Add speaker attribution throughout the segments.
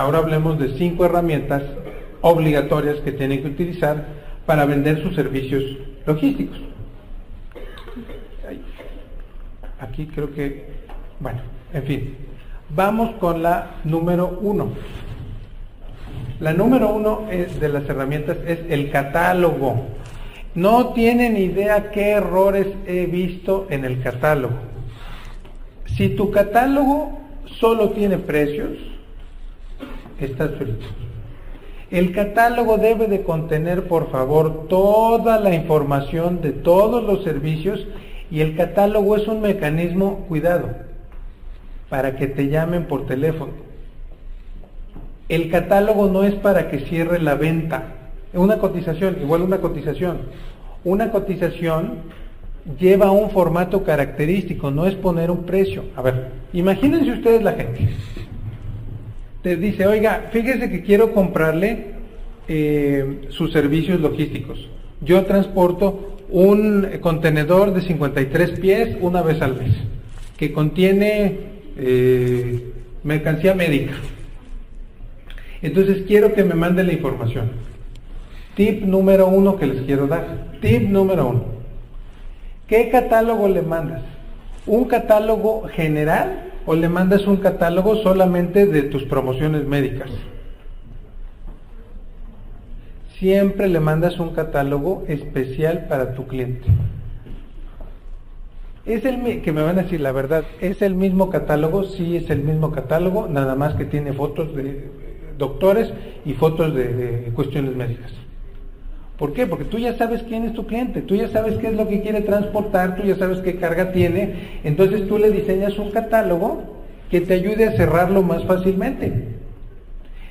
Speaker 1: Ahora hablemos de cinco herramientas obligatorias que tienen que utilizar para vender sus servicios logísticos. Aquí creo que, bueno, en fin, vamos con la número uno. La número uno de las herramientas es el catálogo. No tienen idea qué errores he visto en el catálogo. Si tu catálogo solo tiene precios, estás frito. El catálogo debe de contener, por favor, toda la información de todos los servicios y el catálogo es un mecanismo, cuidado, para que te llamen por teléfono. El catálogo no es para que cierre la venta. Una cotización, igual una cotización. Una cotización lleva un formato característico, no es poner un precio. A ver, imagínense ustedes la gente. Te dice, oiga, fíjese que quiero comprarle eh, sus servicios logísticos. Yo transporto un contenedor de 53 pies una vez al mes, que contiene eh, mercancía médica. Entonces quiero que me mande la información. Tip número uno que les quiero dar. Tip número uno. ¿Qué catálogo le mandas? ¿Un catálogo general o le mandas un catálogo solamente de tus promociones médicas? siempre le mandas un catálogo especial para tu cliente. Es el que me van a decir la verdad, es el mismo catálogo, sí es el mismo catálogo, nada más que tiene fotos de doctores y fotos de, cuestiones médicas. ¿Por qué? Porque tú ya sabes quién es tu cliente, tú ya sabes qué es lo que quiere transportar, tú ya sabes qué carga tiene, entonces tú le diseñas un catálogo que te ayude a cerrarlo más fácilmente.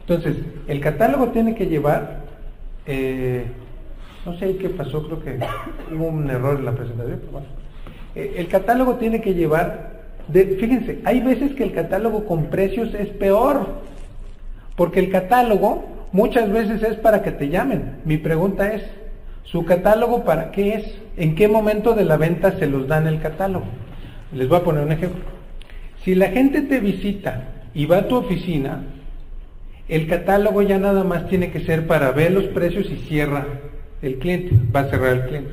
Speaker 1: Entonces, el catálogo tiene que llevar eh, no sé qué pasó, creo que hubo un error en la presentación, pero bueno. Eh, el catálogo tiene que llevar, fíjense, hay veces que el catálogo con precios es peor, porque el catálogo muchas veces es para que te llamen. Mi pregunta es, ¿su catálogo para qué es? ¿En qué momento de la venta se los dan el catálogo? Les voy a poner un ejemplo. Si la gente te visita y va a tu oficina, el catálogo ya nada más tiene que ser para ver los precios y cierra el cliente, va a cerrar el cliente.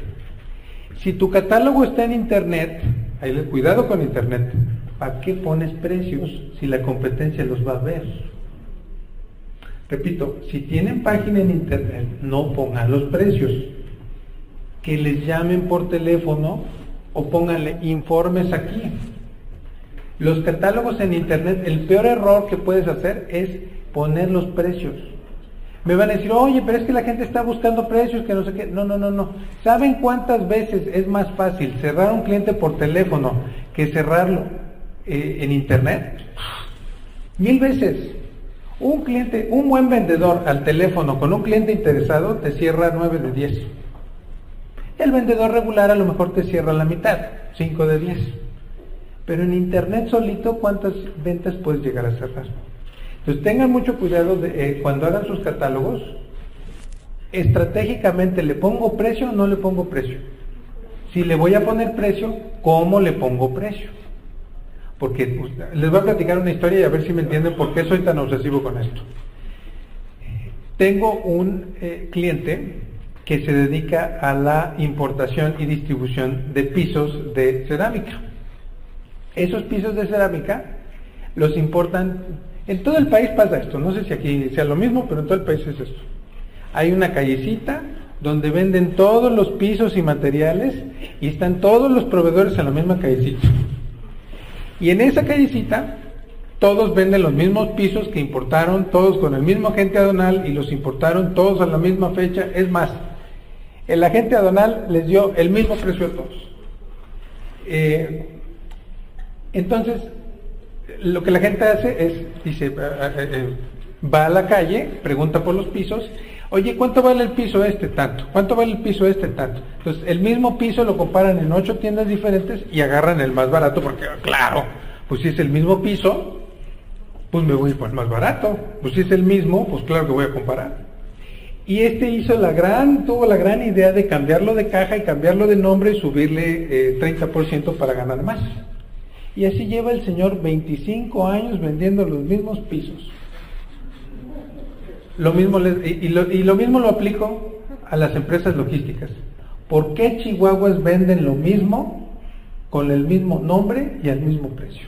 Speaker 1: Si tu catálogo está en internet, hay cuidado con internet, ¿para qué pones precios si la competencia los va a ver? Repito, si tienen página en internet, no pongan los precios. Que les llamen por teléfono o pónganle informes aquí. Los catálogos en internet, el peor error que puedes hacer es poner los precios. Me van a decir, oye, pero es que la gente está buscando precios, que no sé qué. No, no, no, no. ¿Saben cuántas veces es más fácil cerrar un cliente por teléfono que cerrarlo eh, en internet? Mil veces. Un cliente, un buen vendedor al teléfono con un cliente interesado te cierra 9 de 10. El vendedor regular a lo mejor te cierra la mitad, 5 de 10. Pero en internet solito, ¿cuántas ventas puedes llegar a cerrar? Entonces tengan mucho cuidado de, eh, cuando hagan sus catálogos, estratégicamente le pongo precio o no le pongo precio. Si le voy a poner precio, ¿cómo le pongo precio? Porque les voy a platicar una historia y a ver si me entienden por qué soy tan obsesivo con esto. Tengo un eh, cliente que se dedica a la importación y distribución de pisos de cerámica. Esos pisos de cerámica los importan en todo el país pasa esto, no sé si aquí sea lo mismo, pero en todo el país es esto. Hay una callecita donde venden todos los pisos y materiales y están todos los proveedores en la misma callecita. Y en esa callecita todos venden los mismos pisos que importaron, todos con el mismo agente adonal y los importaron todos a la misma fecha. Es más, el agente adonal les dio el mismo precio a todos. Eh, entonces, lo que la gente hace es, dice, eh, eh, va a la calle, pregunta por los pisos, oye, ¿cuánto vale el piso este tanto? ¿Cuánto vale el piso este tanto? Entonces, el mismo piso lo comparan en ocho tiendas diferentes y agarran el más barato porque, claro, pues si es el mismo piso, pues me voy por el más barato. Pues si es el mismo, pues claro que voy a comparar. Y este hizo la gran, tuvo la gran idea de cambiarlo de caja y cambiarlo de nombre y subirle 30% para ganar más. Y así lleva el señor 25 años vendiendo los mismos pisos. Lo mismo y, lo, y lo mismo lo aplico a las empresas logísticas. ¿Por qué Chihuahuas venden lo mismo con el mismo nombre y al mismo precio?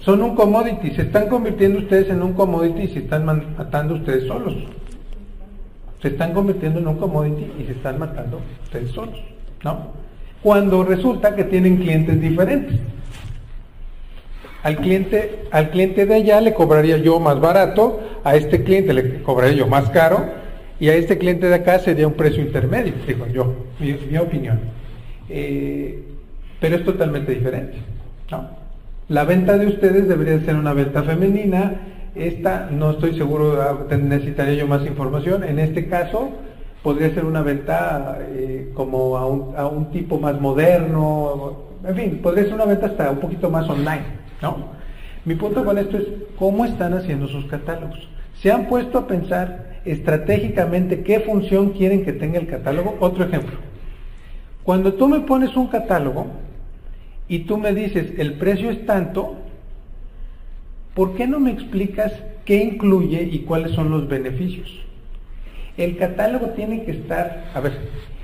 Speaker 1: Son un commodity, se están convirtiendo ustedes en un commodity y se están matando ustedes solos. Se están convirtiendo en un commodity y se están matando ustedes solos, ¿no? Cuando resulta que tienen clientes diferentes. Al cliente, al cliente de allá le cobraría yo más barato, a este cliente le cobraría yo más caro, y a este cliente de acá sería un precio intermedio, digo yo, mi, opinión. Eh, pero es totalmente diferente. La venta de ustedes debería ser una venta femenina, esta no estoy seguro, ah, necesitaría yo más información. En este caso, podría ser una venta eh, como a un, a un tipo más moderno, en fin, podría ser una venta hasta un poquito más online. ¿No? Mi punto con esto es cómo están haciendo sus catálogos. ¿Se han puesto a pensar estratégicamente qué función quieren que tenga el catálogo? Otro ejemplo. Cuando tú me pones un catálogo y tú me dices el precio es tanto, ¿por qué no me explicas qué incluye y cuáles son los beneficios? El catálogo tiene que estar, a ver,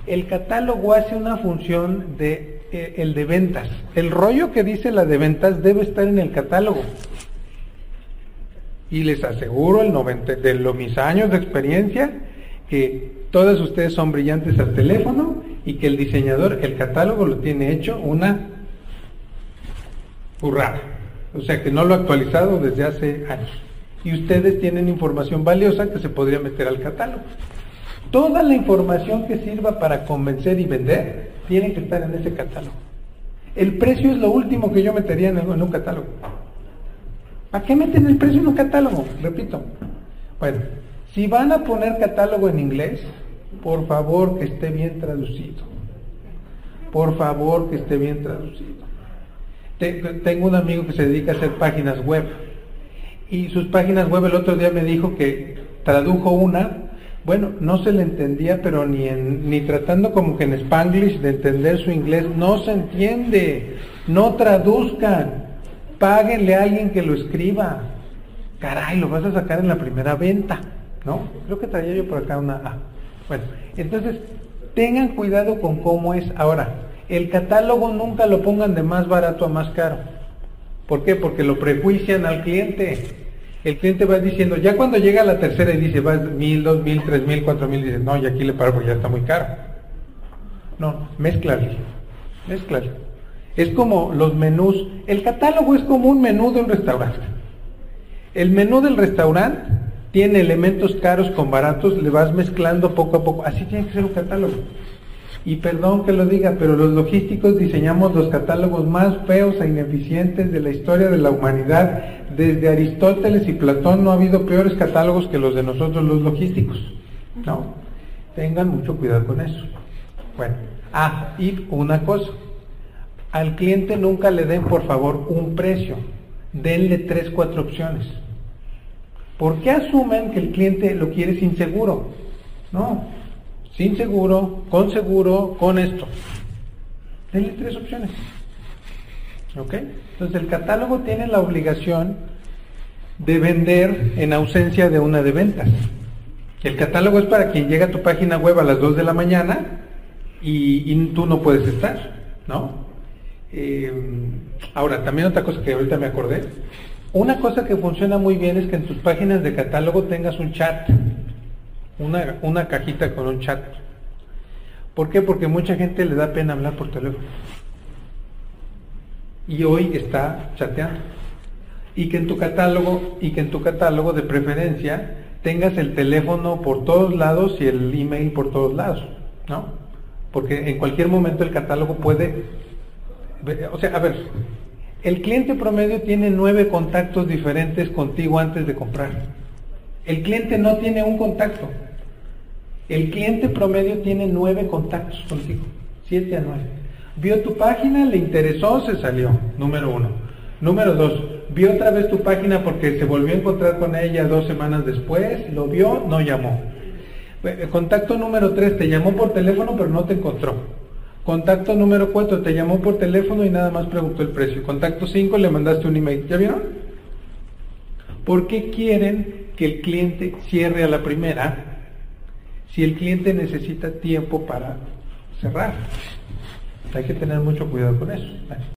Speaker 1: el catálogo hace una función de eh, el de ventas. El rollo que dice la de ventas debe estar en el catálogo. Y les aseguro el 90 de los mis años de experiencia que todos ustedes son brillantes al teléfono y que el diseñador el catálogo lo tiene hecho una burrada. O sea que no lo ha actualizado desde hace años. Y ustedes tienen información valiosa que se podría meter al catálogo. Toda la información que sirva para convencer y vender tiene que estar en ese catálogo. El precio es lo último que yo metería en, un catálogo. ¿Para qué meten el precio en un catálogo? Repito. Bueno, si van a poner catálogo en inglés, por favor que esté bien traducido. Por favor que esté bien traducido. Tengo un amigo que se dedica a hacer páginas web. Y sus páginas web el otro día me dijo que tradujo una bueno, no se le entendía, pero ni, en, ni tratando como que en spanglish de entender su inglés, no se entiende. No traduzcan. Páguenle a alguien que lo escriba. Caray, lo vas a sacar en la primera venta. ¿No? Creo que traía yo por acá una A. Bueno, entonces, tengan cuidado con cómo es. Ahora, el catálogo nunca lo pongan de más barato a más caro. ¿Por qué? Porque lo prejuician al cliente el cliente va diciendo, ya cuando llega a la tercera y dice, va mil, dos mil, tres mil, cuatro mil, dice, no, y aquí le paro porque ya está muy caro. No, mezclalo, mezclalo. Es como los menús, el catálogo es como un menú de un restaurante. El menú del restaurante tiene elementos caros con baratos, le vas mezclando poco a poco, así tiene que ser un catálogo. Y perdón que lo diga, pero los logísticos diseñamos los catálogos más feos e ineficientes de la historia de la humanidad. Desde Aristóteles y Platón no ha habido peores catálogos que los de nosotros los logísticos. No, tengan mucho cuidado con eso. Bueno, ah, y una cosa, al cliente nunca le den por favor un precio, denle tres, cuatro opciones. ¿Por qué asumen que el cliente lo quiere sin seguro? No, sin seguro, con seguro, con esto. Denle tres opciones. ¿Ok? Entonces el catálogo tiene la obligación de vender en ausencia de una de ventas. El catálogo es para quien llega a tu página web a las 2 de la mañana y, tú no puedes estar, ¿no? Eh, ahora, también otra cosa que ahorita me acordé. Una cosa que funciona muy bien es que en tus páginas de catálogo tengas un chat una, una cajita con un chat. ¿Por qué? Porque mucha gente le da pena hablar por teléfono. Y hoy está chateando. Y que en tu catálogo, y que en tu catálogo de preferencia tengas el teléfono por todos lados y el email por todos lados, ¿no? Porque en cualquier momento el catálogo puede, o sea, a ver, el cliente promedio tiene nueve contactos diferentes contigo antes de comprar. El cliente no tiene un contacto. El cliente promedio tiene nueve contactos contigo, siete a nueve. Vio tu página, le interesó, se salió, número uno. Número dos, vio otra vez tu página porque se volvió a encontrar con ella dos semanas después, lo vio, no llamó. Contacto número tres, te llamó por teléfono pero no te encontró. Contacto número cuatro, te llamó por teléfono y nada más preguntó el precio. Contacto cinco, le mandaste un email. ¿Ya vieron? ¿Por qué quieren que el cliente cierre a la primera si el cliente necesita tiempo para cerrar. Hay que tener mucho cuidado con eso.